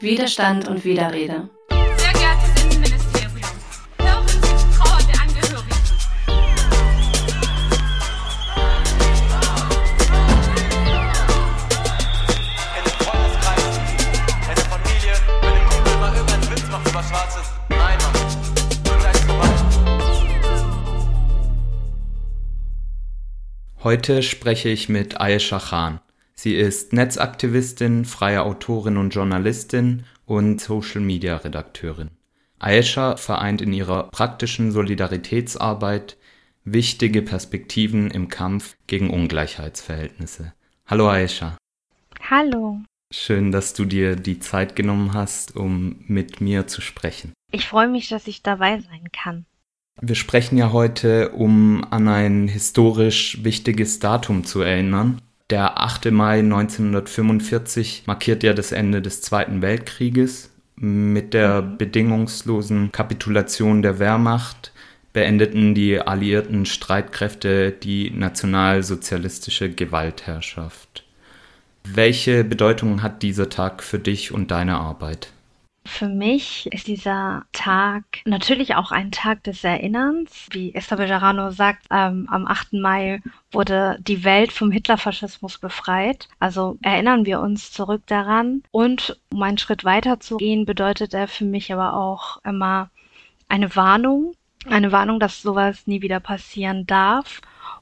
Widerstand und Widerrede. Sehr geehrtes Innenministerium, hören Sie die Trauer der Angehörigen. in einem Freundeskreis, in der Familie, wenn ein Kumpel mal irgendeinen Witz macht über Schwarzes. Nein, Mann. Heute spreche ich mit Ayesha Khan. Sie ist Netzaktivistin, freie Autorin und Journalistin und Social-Media-Redakteurin. Ayesha vereint in ihrer praktischen Solidaritätsarbeit wichtige Perspektiven im Kampf gegen Ungleichheitsverhältnisse. Hallo Ayesha. Hallo. Schön, dass du dir die Zeit genommen hast, um mit mir zu sprechen. Ich freue mich, dass ich dabei sein kann. Wir sprechen ja heute, um an ein historisch wichtiges Datum zu erinnern. Der 8. Mai 1945 markiert ja das Ende des Zweiten Weltkrieges. Mit der bedingungslosen Kapitulation der Wehrmacht beendeten die alliierten Streitkräfte die nationalsozialistische Gewaltherrschaft. Welche Bedeutung hat dieser Tag für dich und deine Arbeit? Für mich ist dieser Tag natürlich auch ein Tag des Erinnerns. Wie Esther Bejarano sagt, ähm, am 8. Mai wurde die Welt vom Hitlerfaschismus befreit. Also erinnern wir uns zurück daran. Und um einen Schritt weiter zu gehen, bedeutet er für mich aber auch immer eine Warnung. Eine Warnung, dass sowas nie wieder passieren darf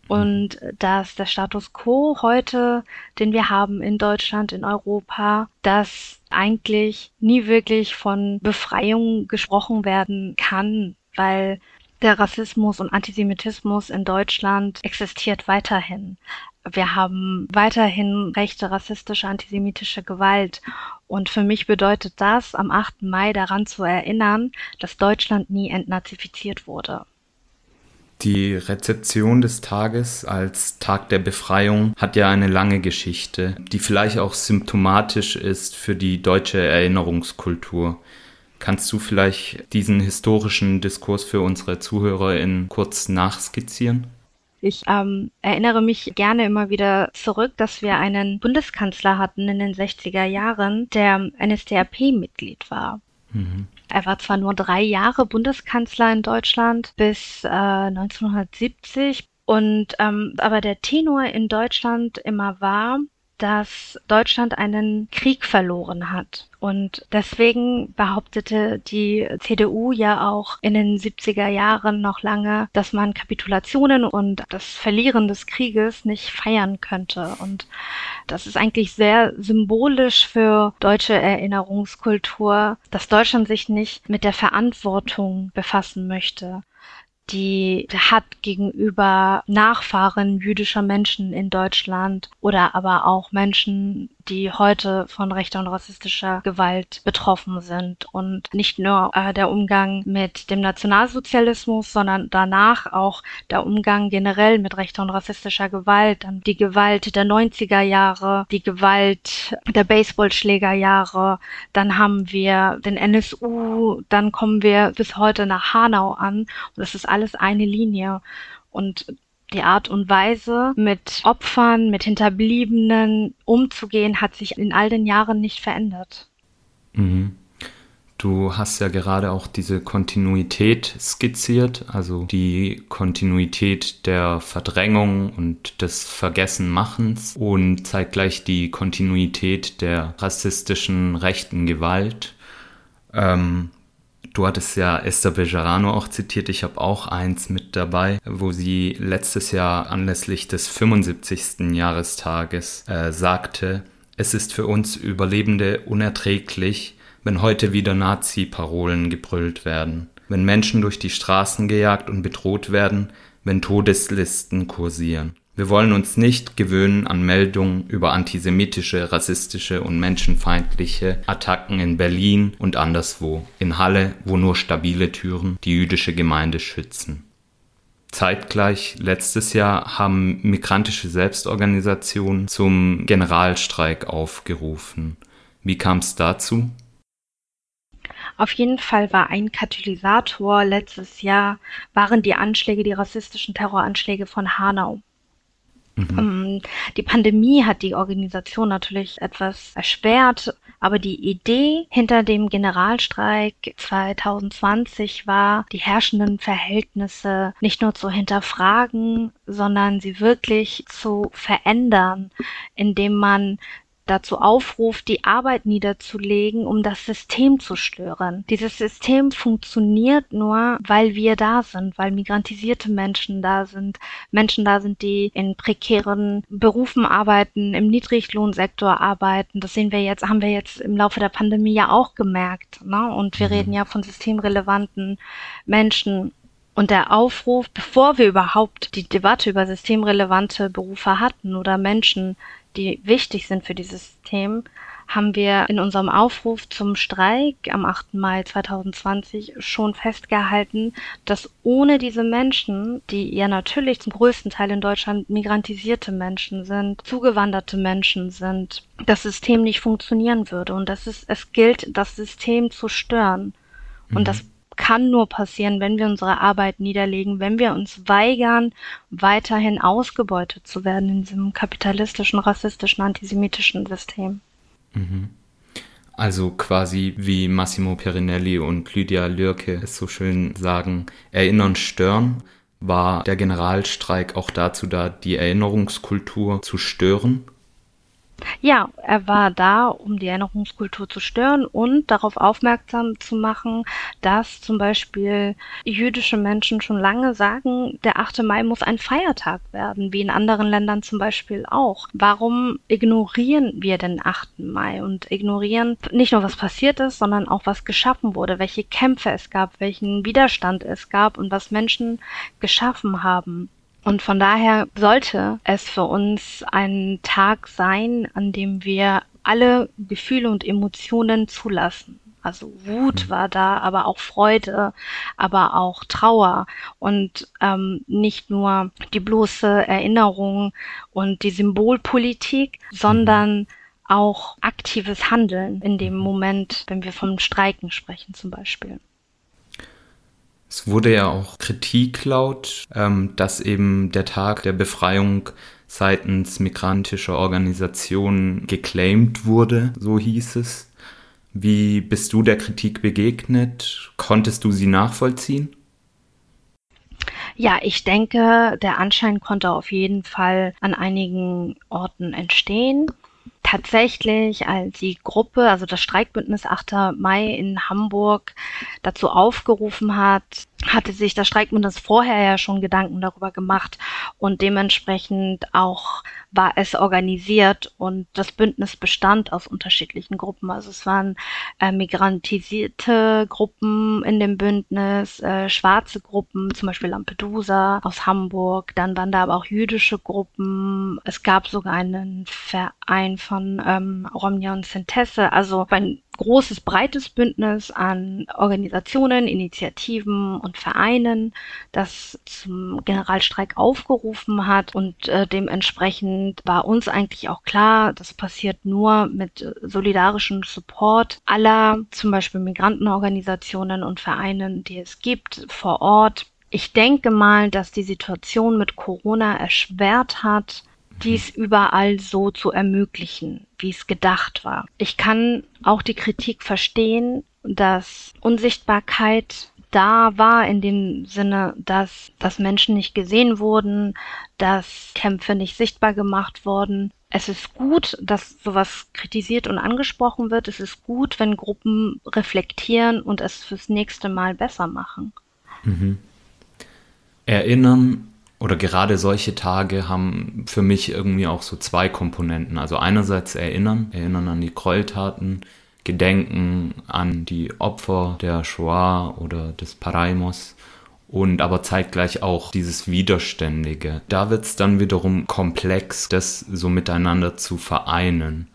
und dass der Status quo heute, den wir haben in Deutschland, in Europa, dass eigentlich nie wirklich von Befreiung gesprochen werden kann, weil der Rassismus und Antisemitismus in Deutschland existiert weiterhin. Wir haben weiterhin rechte, rassistische, antisemitische Gewalt. Und für mich bedeutet das, am 8. Mai daran zu erinnern, dass Deutschland nie entnazifiziert wurde. Die Rezeption des Tages als Tag der Befreiung hat ja eine lange Geschichte, die vielleicht auch symptomatisch ist für die deutsche Erinnerungskultur. Kannst du vielleicht diesen historischen Diskurs für unsere ZuhörerInnen kurz nachskizzieren? Ich ähm, erinnere mich gerne immer wieder zurück, dass wir einen Bundeskanzler hatten in den 60er Jahren, der NSDAP-Mitglied war. Mhm. Er war zwar nur drei Jahre Bundeskanzler in Deutschland bis äh, 1970 und ähm, aber der Tenor in Deutschland immer war, dass Deutschland einen Krieg verloren hat. Und deswegen behauptete die CDU ja auch in den 70er Jahren noch lange, dass man Kapitulationen und das Verlieren des Krieges nicht feiern könnte. Und das ist eigentlich sehr symbolisch für deutsche Erinnerungskultur, dass Deutschland sich nicht mit der Verantwortung befassen möchte die hat gegenüber Nachfahren jüdischer Menschen in Deutschland oder aber auch Menschen, die heute von rechter und rassistischer Gewalt betroffen sind. Und nicht nur äh, der Umgang mit dem Nationalsozialismus, sondern danach auch der Umgang generell mit rechter und rassistischer Gewalt. Dann die Gewalt der 90er Jahre, die Gewalt der Baseballschlägerjahre. Dann haben wir den NSU, dann kommen wir bis heute nach Hanau an. Und das ist alles eine Linie. Und die Art und Weise, mit Opfern, mit Hinterbliebenen umzugehen, hat sich in all den Jahren nicht verändert. Mhm. Du hast ja gerade auch diese Kontinuität skizziert, also die Kontinuität der Verdrängung und des Vergessenmachens und zeitgleich die Kontinuität der rassistischen rechten Gewalt. Ähm, Du hattest ja Esther Bejarano auch zitiert. Ich habe auch eins mit dabei, wo sie letztes Jahr anlässlich des 75. Jahrestages äh, sagte, es ist für uns Überlebende unerträglich, wenn heute wieder Nazi-Parolen gebrüllt werden, wenn Menschen durch die Straßen gejagt und bedroht werden, wenn Todeslisten kursieren. Wir wollen uns nicht gewöhnen an Meldungen über antisemitische, rassistische und menschenfeindliche Attacken in Berlin und anderswo, in Halle, wo nur stabile Türen die jüdische Gemeinde schützen. Zeitgleich letztes Jahr haben migrantische Selbstorganisationen zum Generalstreik aufgerufen. Wie kam es dazu? Auf jeden Fall war ein Katalysator letztes Jahr, waren die Anschläge, die rassistischen Terroranschläge von Hanau. Ähm, Die Pandemie hat die Organisation natürlich etwas erschwert, aber die Idee hinter dem Generalstreik 2020 war, die herrschenden Verhältnisse nicht nur zu hinterfragen, sondern sie wirklich zu verändern, indem man dazu aufruft, die Arbeit niederzulegen, um das System zu stören. Dieses System funktioniert nur, weil wir da sind, weil migrantisierte Menschen da sind, Menschen da sind, die in prekären Berufen arbeiten, im Niedriglohnsektor arbeiten. Das sehen wir jetzt, haben wir jetzt im Laufe der Pandemie ja auch gemerkt. Ne? Und wir reden ja von systemrelevanten Menschen. Und der Aufruf, bevor wir überhaupt die Debatte über systemrelevante Berufe hatten oder Menschen, die wichtig sind für dieses System, haben wir in unserem Aufruf zum Streik am 8. Mai 2020 schon festgehalten, dass ohne diese Menschen, die ja natürlich zum größten Teil in Deutschland migrantisierte Menschen sind, zugewanderte Menschen sind, das System nicht funktionieren würde. Und das ist, es gilt, das System zu stören. Und das kann nur passieren, wenn wir unsere Arbeit niederlegen, wenn wir uns weigern, weiterhin ausgebeutet zu werden in diesem kapitalistischen, rassistischen, antisemitischen System. Also quasi wie Massimo Perinelli und Lydia Lürke es so schön sagen, erinnern, stören. War der Generalstreik auch dazu da, die Erinnerungskultur zu stören? Ja, er war da, um die Erinnerungskultur zu stören und darauf aufmerksam zu machen, dass zum Beispiel jüdische Menschen schon lange sagen, der 8. Mai muss ein Feiertag werden, wie in anderen Ländern zum Beispiel auch. Warum ignorieren wir den 8. Mai und ignorieren nicht nur, was passiert ist, sondern auch, was geschaffen wurde, welche Kämpfe es gab, welchen Widerstand es gab und was Menschen geschaffen haben. Und von daher sollte es für uns ein Tag sein, an dem wir alle Gefühle und Emotionen zulassen. Also Wut war da, aber auch Freude, aber auch Trauer und ähm, nicht nur die bloße Erinnerung und die Symbolpolitik, sondern auch aktives Handeln in dem Moment, wenn wir vom Streiken sprechen zum Beispiel. Es wurde ja auch Kritik laut, ähm, dass eben der Tag der Befreiung seitens migrantischer Organisationen geclaimed wurde, so hieß es. Wie bist du der Kritik begegnet? Konntest du sie nachvollziehen? Ja, ich denke, der Anschein konnte auf jeden Fall an einigen Orten entstehen. Tatsächlich, als die Gruppe, also das Streikbündnis 8. Mai in Hamburg dazu aufgerufen hat, hatte sich das Streikbündnis vorher ja schon Gedanken darüber gemacht und dementsprechend auch war es organisiert und das Bündnis bestand aus unterschiedlichen Gruppen. Also es waren äh, migrantisierte Gruppen in dem Bündnis, äh, schwarze Gruppen, zum Beispiel Lampedusa aus Hamburg, dann waren da aber auch jüdische Gruppen. Es gab sogar einen Verein von ähm, Romnia und Sintesse, also ein großes, breites Bündnis an Organisationen, Initiativen und Vereinen, das zum Generalstreik aufgerufen hat. Und äh, dementsprechend war uns eigentlich auch klar, das passiert nur mit äh, solidarischem Support aller, zum Beispiel Migrantenorganisationen und Vereinen, die es gibt vor Ort. Ich denke mal, dass die Situation mit Corona erschwert hat, dies überall so zu ermöglichen, wie es gedacht war. Ich kann auch die Kritik verstehen, dass Unsichtbarkeit da war in dem Sinne, dass, dass Menschen nicht gesehen wurden, dass Kämpfe nicht sichtbar gemacht wurden. Es ist gut, dass sowas kritisiert und angesprochen wird. Es ist gut, wenn Gruppen reflektieren und es fürs nächste Mal besser machen. Erinnern oder gerade solche Tage haben für mich irgendwie auch so zwei Komponenten. Also einerseits erinnern, erinnern an die Gräueltaten, Gedenken an die Opfer der Shoah oder des Paraimos und aber zeitgleich auch dieses Widerständige. Da wird es dann wiederum komplex, das so miteinander zu vereinen.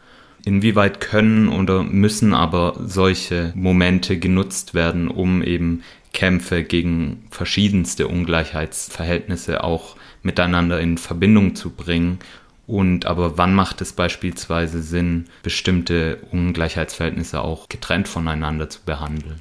Inwieweit können oder müssen aber solche Momente genutzt werden, um eben Kämpfe gegen verschiedenste Ungleichheitsverhältnisse auch miteinander in Verbindung zu bringen. Und aber wann macht es beispielsweise Sinn, bestimmte Ungleichheitsverhältnisse auch getrennt voneinander zu behandeln?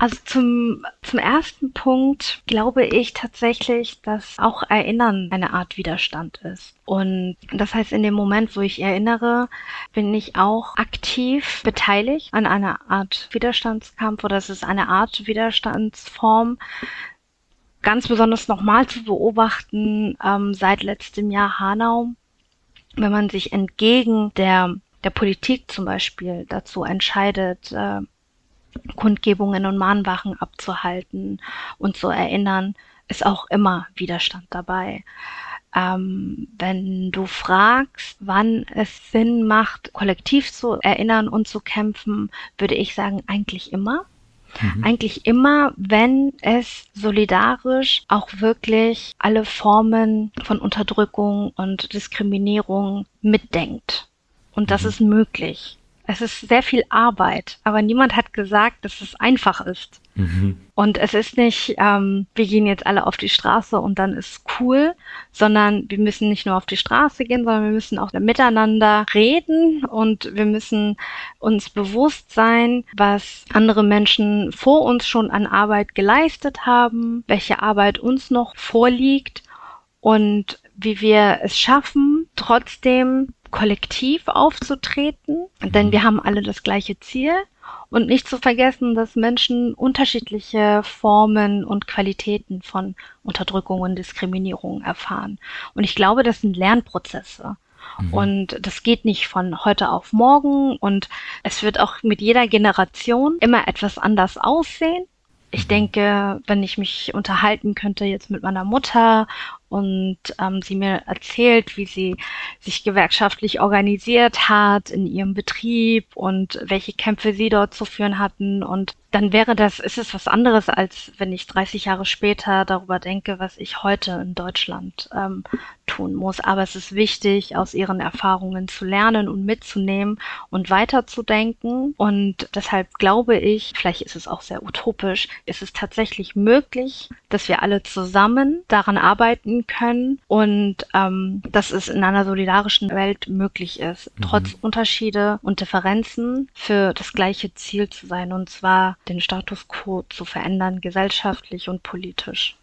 Also zum, zum ersten Punkt glaube ich tatsächlich, dass auch Erinnern eine Art Widerstand ist. Und das heißt, in dem Moment, wo ich erinnere, bin ich auch aktiv beteiligt an einer Art Widerstandskampf oder es ist eine Art Widerstandsform. Ganz besonders nochmal zu beobachten ähm, seit letztem Jahr Hanau, wenn man sich entgegen der, der Politik zum Beispiel dazu entscheidet, äh, Kundgebungen und Mahnwachen abzuhalten und zu erinnern, ist auch immer Widerstand dabei. Ähm, wenn du fragst, wann es Sinn macht, kollektiv zu erinnern und zu kämpfen, würde ich sagen, eigentlich immer. Mhm. Eigentlich immer, wenn es solidarisch auch wirklich alle Formen von Unterdrückung und Diskriminierung mitdenkt. Und das mhm. ist möglich. Es ist sehr viel Arbeit, aber niemand hat gesagt, dass es einfach ist. Mhm. Und es ist nicht, ähm, wir gehen jetzt alle auf die Straße und dann ist cool, sondern wir müssen nicht nur auf die Straße gehen, sondern wir müssen auch miteinander reden und wir müssen uns bewusst sein, was andere Menschen vor uns schon an Arbeit geleistet haben, welche Arbeit uns noch vorliegt und wie wir es schaffen, trotzdem kollektiv aufzutreten, denn wir haben alle das gleiche Ziel. Und nicht zu vergessen, dass Menschen unterschiedliche Formen und Qualitäten von Unterdrückung und Diskriminierung erfahren. Und ich glaube, das sind Lernprozesse. Mhm. Und das geht nicht von heute auf morgen. Und es wird auch mit jeder Generation immer etwas anders aussehen. Ich mhm. denke, wenn ich mich unterhalten könnte jetzt mit meiner Mutter und ähm, sie mir erzählt, wie sie sich gewerkschaftlich organisiert hat in ihrem Betrieb und welche Kämpfe sie dort zu führen hatten und dann wäre das, ist es was anderes, als wenn ich 30 Jahre später darüber denke, was ich heute in Deutschland ähm, tun muss. Aber es ist wichtig, aus ihren Erfahrungen zu lernen und mitzunehmen und weiterzudenken. Und deshalb glaube ich, vielleicht ist es auch sehr utopisch, ist es tatsächlich möglich, dass wir alle zusammen daran arbeiten können und ähm, dass es in einer solidarischen Welt möglich ist, mhm. trotz Unterschiede und Differenzen für das gleiche Ziel zu sein. Und zwar den Status quo zu verändern, gesellschaftlich und politisch.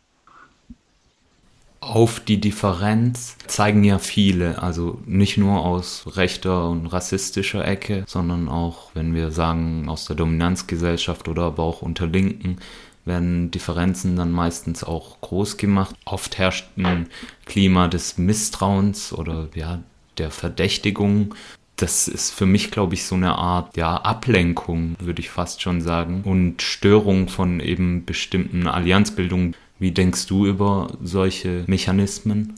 Auf die Differenz zeigen ja viele, also nicht nur aus rechter und rassistischer Ecke, sondern auch, wenn wir sagen, aus der Dominanzgesellschaft oder aber auch unter Linken, werden Differenzen dann meistens auch groß gemacht. Oft herrscht ein Klima des Misstrauens oder ja, der Verdächtigung das ist für mich, glaube ich, so eine Art ja, Ablenkung, würde ich fast schon sagen, und Störung von eben bestimmten Allianzbildungen. Wie denkst du über solche Mechanismen?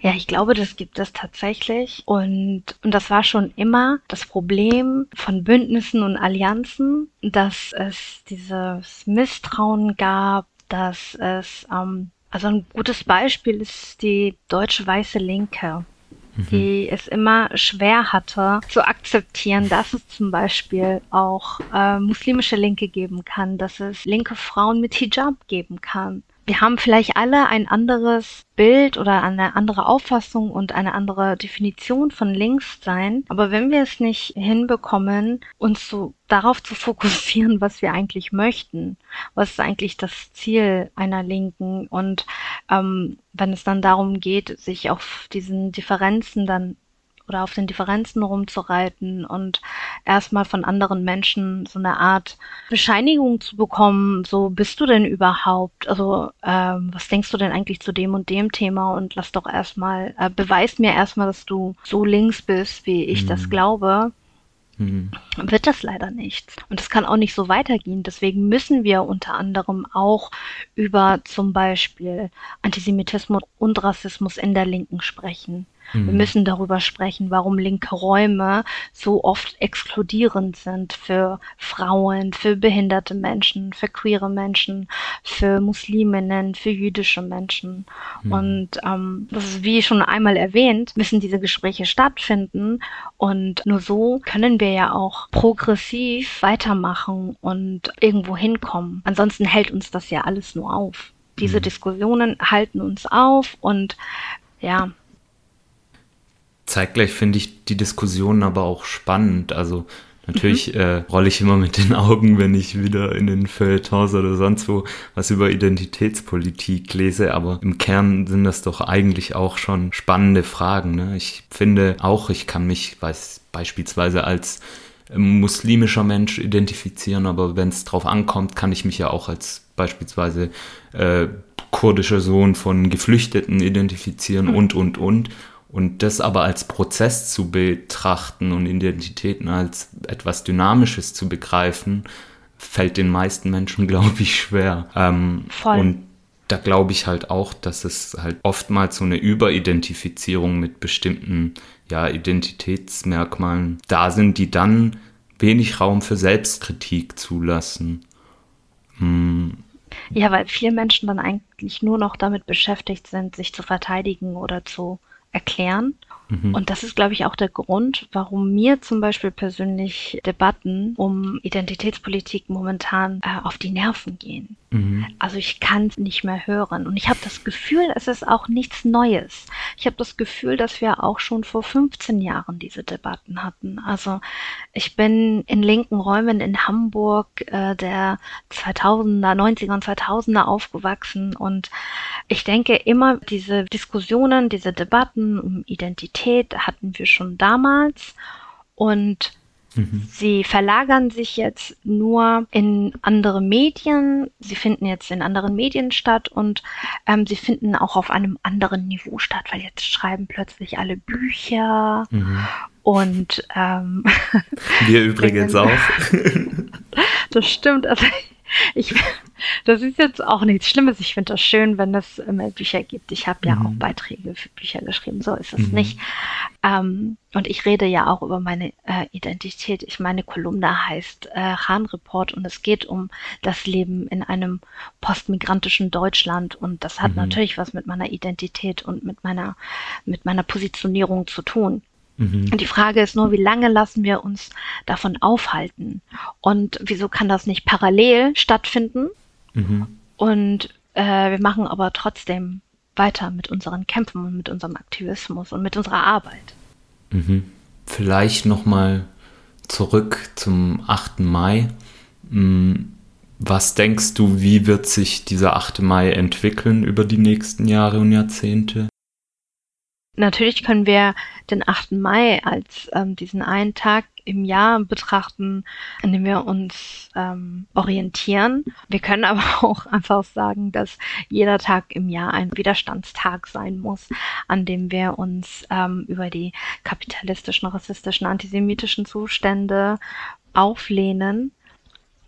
Ja, ich glaube, das gibt es tatsächlich. Und, und das war schon immer das Problem von Bündnissen und Allianzen, dass es dieses Misstrauen gab, dass es, ähm, also ein gutes Beispiel ist die deutsche weiße Linke mhm. die es immer schwer hatte zu akzeptieren, dass es zum Beispiel auch äh, muslimische Linke geben kann, dass es linke Frauen mit Hijab geben kann wir haben vielleicht alle ein anderes Bild oder eine andere Auffassung und eine andere Definition von links sein. Aber wenn wir es nicht hinbekommen, uns so darauf zu fokussieren, was wir eigentlich möchten, was ist eigentlich das Ziel einer Linken und ähm, wenn es dann darum geht, sich auf diesen Differenzen dann oder auf den Differenzen rumzureiten und erstmal von anderen Menschen so eine Art Bescheinigung zu bekommen, so bist du denn überhaupt? Also ähm, was denkst du denn eigentlich zu dem und dem Thema und lass doch erstmal, äh, beweis mir erstmal, dass du so links bist, wie ich mhm. das glaube. Mhm. Wird das leider nicht. Und es kann auch nicht so weitergehen. Deswegen müssen wir unter anderem auch über zum Beispiel Antisemitismus und Rassismus in der Linken sprechen. Wir mhm. müssen darüber sprechen, warum linke Räume so oft exkludierend sind für Frauen, für behinderte Menschen, für queere Menschen, für Musliminnen, für jüdische Menschen. Mhm. Und ähm, das ist wie schon einmal erwähnt, müssen diese Gespräche stattfinden. Und nur so können wir ja auch progressiv weitermachen und irgendwo hinkommen. Ansonsten hält uns das ja alles nur auf. Diese mhm. Diskussionen halten uns auf und ja, Zeitgleich finde ich die Diskussion aber auch spannend. Also Natürlich äh, rolle ich immer mit den Augen, wenn ich wieder in den Feuilletons oder sonst wo was über Identitätspolitik lese, aber im Kern sind das doch eigentlich auch schon spannende Fragen. Ne? Ich finde auch, ich kann mich weiß, beispielsweise als muslimischer Mensch identifizieren, aber wenn es drauf ankommt, kann ich mich ja auch als beispielsweise äh, kurdischer Sohn von Geflüchteten identifizieren und, und, und. Und das aber als Prozess zu betrachten und Identitäten als etwas Dynamisches zu begreifen, fällt den meisten Menschen, glaube ich, schwer. Ähm, Voll. Und da glaube ich halt auch, dass es halt oftmals so eine Überidentifizierung mit bestimmten ja, Identitätsmerkmalen da sind, die dann wenig Raum für Selbstkritik zulassen. Hm, Ja, weil viele Menschen dann eigentlich nur noch damit beschäftigt sind, sich zu verteidigen oder zu erklären. Und das ist, glaube ich, auch der Grund, warum mir zum Beispiel persönlich Debatten um Identitätspolitik momentan äh, auf die Nerven gehen. Also ich kann es nicht mehr hören. Und ich habe das Gefühl, es ist auch nichts Neues. Ich habe das Gefühl, dass wir auch schon vor 15 Jahren diese Debatten hatten. Also ich bin in linken Räumen in Hamburg äh, der 2000er, 90er und 2000er aufgewachsen und ich denke immer, diese Diskussionen, diese Debatten um Identität hatten wir schon damals und Sie verlagern sich jetzt nur in andere Medien. Sie finden jetzt in anderen Medien statt und ähm, sie finden auch auf einem anderen Niveau statt, weil jetzt schreiben plötzlich alle Bücher und ähm, wir übrigens auch. das stimmt. Also ich, das ist jetzt auch nichts Schlimmes. Ich finde das schön, wenn es immer Bücher gibt. Ich habe ja auch Beiträge für Bücher geschrieben. So ist es nicht. Ähm, und ich rede ja auch über meine äh, Identität. Ich meine Kolumne heißt äh, Hahn Report und es geht um das Leben in einem postmigrantischen Deutschland und das hat natürlich was mit meiner Identität und mit meiner mit meiner Positionierung zu tun. Und die Frage ist nur, wie lange lassen wir uns davon aufhalten? Und wieso kann das nicht parallel stattfinden? Und äh, wir machen aber trotzdem weiter mit unseren Kämpfen und mit unserem Aktivismus und mit unserer Arbeit. Vielleicht nochmal zurück zum 8. Mai. Hm, Was denkst du, wie wird sich dieser 8. Mai entwickeln über die nächsten Jahre und Jahrzehnte? Natürlich können wir den 8. Mai als ähm, diesen einen Tag im Jahr betrachten, an dem wir uns ähm, orientieren. Wir können aber auch einfach sagen, dass jeder Tag im Jahr ein Widerstandstag sein muss, an dem wir uns ähm, über die kapitalistischen, rassistischen, antisemitischen Zustände auflehnen.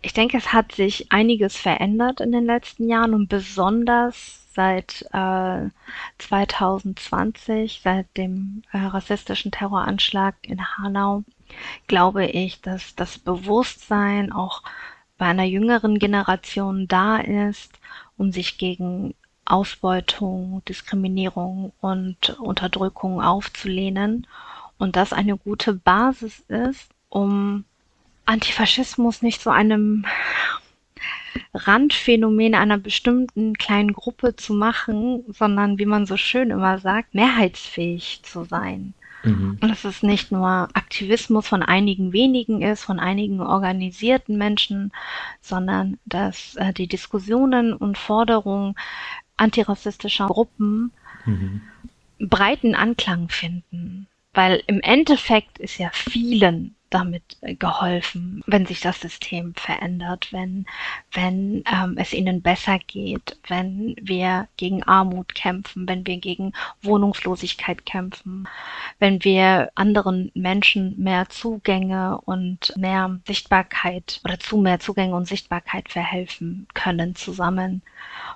Ich denke, es hat sich einiges verändert in den letzten Jahren und besonders seit äh, 2020, seit dem äh, rassistischen Terroranschlag in Hanau, glaube ich, dass das Bewusstsein auch bei einer jüngeren Generation da ist, um sich gegen Ausbeutung, Diskriminierung und Unterdrückung aufzulehnen. Und das eine gute Basis ist, um Antifaschismus nicht zu einem Randphänomen einer bestimmten kleinen Gruppe zu machen, sondern wie man so schön immer sagt, mehrheitsfähig zu sein. Und dass es nicht nur Aktivismus von einigen wenigen ist, von einigen organisierten Menschen, sondern dass äh, die Diskussionen und Forderungen antirassistischer Gruppen breiten Anklang finden. Weil im Endeffekt ist ja vielen damit geholfen, wenn sich das System verändert, wenn, wenn ähm, es ihnen besser geht, wenn wir gegen Armut kämpfen, wenn wir gegen Wohnungslosigkeit kämpfen, wenn wir anderen Menschen mehr Zugänge und mehr Sichtbarkeit oder zu mehr Zugänge und Sichtbarkeit verhelfen können zusammen.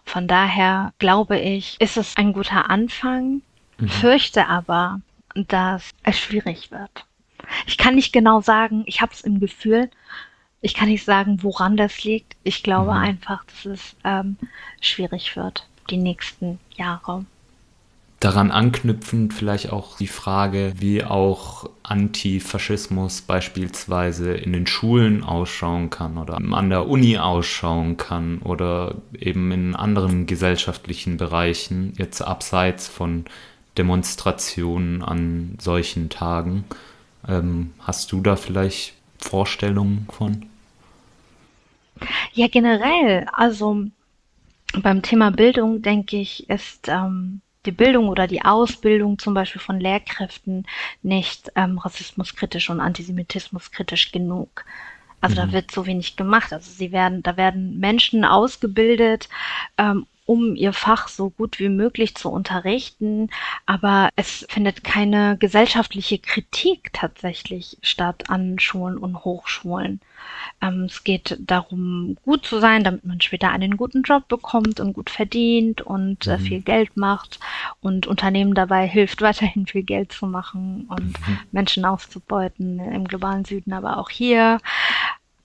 Von daher glaube ich, ist es ein guter Anfang, fürchte aber, dass es schwierig wird. Ich kann nicht genau sagen, ich habe es im Gefühl, ich kann nicht sagen, woran das liegt. Ich glaube einfach, dass es ähm, schwierig wird, die nächsten Jahre. Daran anknüpfend vielleicht auch die Frage, wie auch Antifaschismus beispielsweise in den Schulen ausschauen kann oder an der Uni ausschauen kann oder eben in anderen gesellschaftlichen Bereichen, jetzt abseits von Demonstrationen an solchen Tagen. Ähm, hast du da vielleicht Vorstellung von? Ja, generell, also beim Thema Bildung, denke ich, ist ähm, die Bildung oder die Ausbildung zum Beispiel von Lehrkräften nicht ähm, rassismuskritisch und antisemitismuskritisch genug. Also mhm. da wird so wenig gemacht. Also sie werden, da werden Menschen ausgebildet, ähm, um ihr Fach so gut wie möglich zu unterrichten, aber es findet keine gesellschaftliche Kritik tatsächlich statt an Schulen und Hochschulen. Ähm, es geht darum, gut zu sein, damit man später einen guten Job bekommt und gut verdient und äh, mhm. viel Geld macht und Unternehmen dabei hilft, weiterhin viel Geld zu machen und mhm. Menschen auszubeuten im globalen Süden, aber auch hier.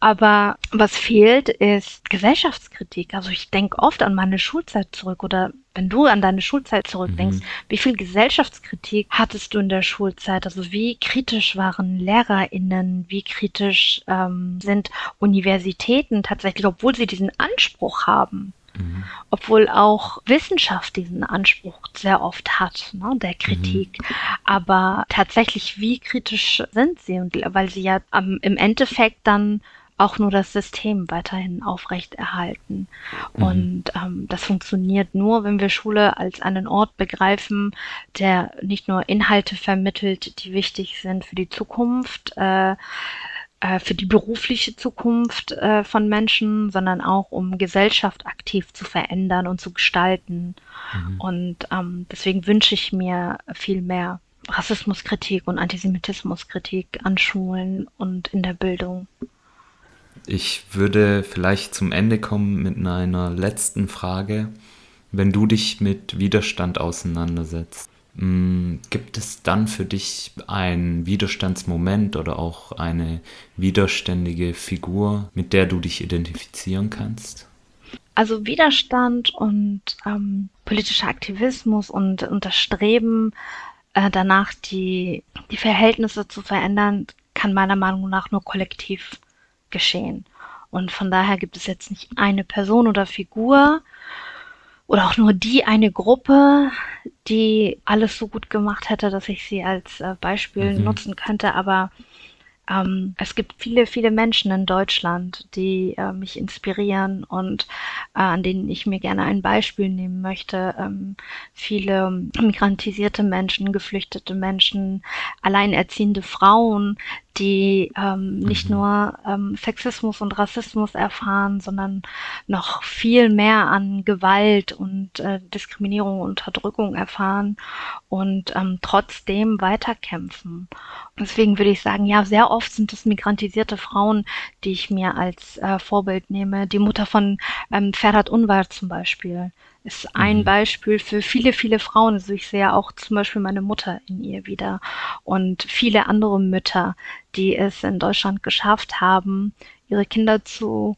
Aber was fehlt, ist Gesellschaftskritik. Also ich denke oft an meine Schulzeit zurück oder wenn du an deine Schulzeit zurückdenkst, mhm. wie viel Gesellschaftskritik hattest du in der Schulzeit? Also wie kritisch waren LehrerInnen? Wie kritisch ähm, sind Universitäten tatsächlich, obwohl sie diesen Anspruch haben? Mhm. Obwohl auch Wissenschaft diesen Anspruch sehr oft hat, ne, der Kritik. Mhm. Aber tatsächlich, wie kritisch sind sie? Und weil sie ja ähm, im Endeffekt dann auch nur das System weiterhin aufrechterhalten. Mhm. Und ähm, das funktioniert nur, wenn wir Schule als einen Ort begreifen, der nicht nur Inhalte vermittelt, die wichtig sind für die Zukunft, äh, äh, für die berufliche Zukunft äh, von Menschen, sondern auch um Gesellschaft aktiv zu verändern und zu gestalten. Mhm. Und ähm, deswegen wünsche ich mir viel mehr Rassismuskritik und Antisemitismuskritik an Schulen und in der Bildung. Ich würde vielleicht zum Ende kommen mit einer letzten Frage. Wenn du dich mit Widerstand auseinandersetzt, mm, gibt es dann für dich einen Widerstandsmoment oder auch eine widerständige Figur, mit der du dich identifizieren kannst? Also Widerstand und ähm, politischer Aktivismus und, und das Streben äh, danach, die, die Verhältnisse zu verändern, kann meiner Meinung nach nur kollektiv geschehen. Und von daher gibt es jetzt nicht eine Person oder Figur oder auch nur die eine Gruppe, die alles so gut gemacht hätte, dass ich sie als äh, Beispiel mhm. nutzen könnte. Aber ähm, es gibt viele, viele Menschen in Deutschland, die äh, mich inspirieren und äh, an denen ich mir gerne ein Beispiel nehmen möchte. Ähm, viele migrantisierte Menschen, geflüchtete Menschen, alleinerziehende Frauen, die ähm, nicht mhm. nur ähm, Sexismus und Rassismus erfahren, sondern noch viel mehr an Gewalt und äh, Diskriminierung und Unterdrückung erfahren und ähm, trotzdem weiterkämpfen. Deswegen würde ich sagen, ja, sehr oft sind es migrantisierte Frauen, die ich mir als äh, Vorbild nehme. Die Mutter von ähm, Ferhat Unvar zum Beispiel ist ein mhm. Beispiel für viele, viele Frauen. Also ich sehe auch zum Beispiel meine Mutter in ihr wieder und viele andere Mütter, die es in Deutschland geschafft haben, ihre Kinder zu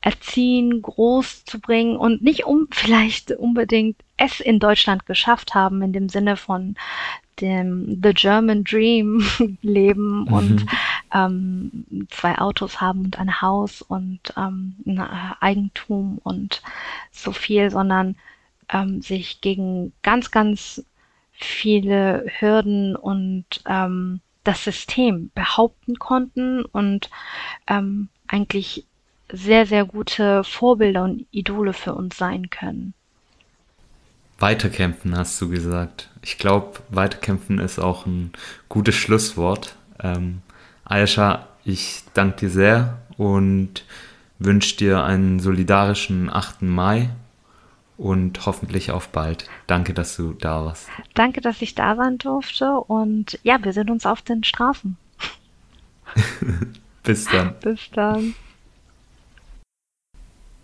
erziehen, groß zu bringen und nicht um vielleicht unbedingt es in Deutschland geschafft haben in dem Sinne von dem The German Dream leben mhm. und ähm, zwei Autos haben und ein Haus und ähm, ein Eigentum und so viel, sondern ähm, sich gegen ganz, ganz viele Hürden und ähm, das System behaupten konnten und ähm, eigentlich sehr, sehr gute Vorbilder und Idole für uns sein können. Weiterkämpfen hast du gesagt. Ich glaube, weiterkämpfen ist auch ein gutes Schlusswort. Ähm, Aisha, ich danke dir sehr und wünsche dir einen solidarischen 8. Mai und hoffentlich auf bald. Danke, dass du da warst. Danke, dass ich da sein durfte und ja, wir sehen uns auf den Straßen. Bis dann. Bis dann.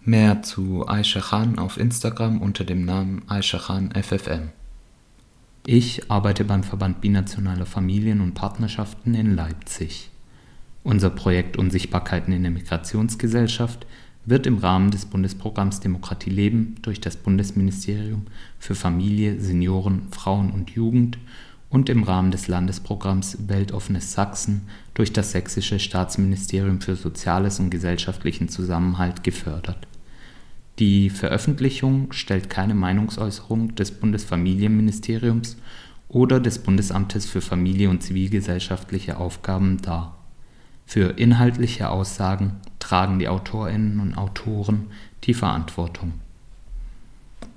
Mehr zu Aisha Khan auf Instagram unter dem Namen Aisha Khan FFM. Ich arbeite beim Verband Binationaler Familien und Partnerschaften in Leipzig. Unser Projekt Unsichtbarkeiten in der Migrationsgesellschaft wird im Rahmen des Bundesprogramms Demokratie leben durch das Bundesministerium für Familie, Senioren, Frauen und Jugend und im Rahmen des Landesprogramms Weltoffenes Sachsen durch das Sächsische Staatsministerium für Soziales und gesellschaftlichen Zusammenhalt gefördert. Die Veröffentlichung stellt keine Meinungsäußerung des Bundesfamilienministeriums oder des Bundesamtes für Familie und zivilgesellschaftliche Aufgaben dar Für inhaltliche Aussagen tragen die Autorinnen und Autoren die Verantwortung.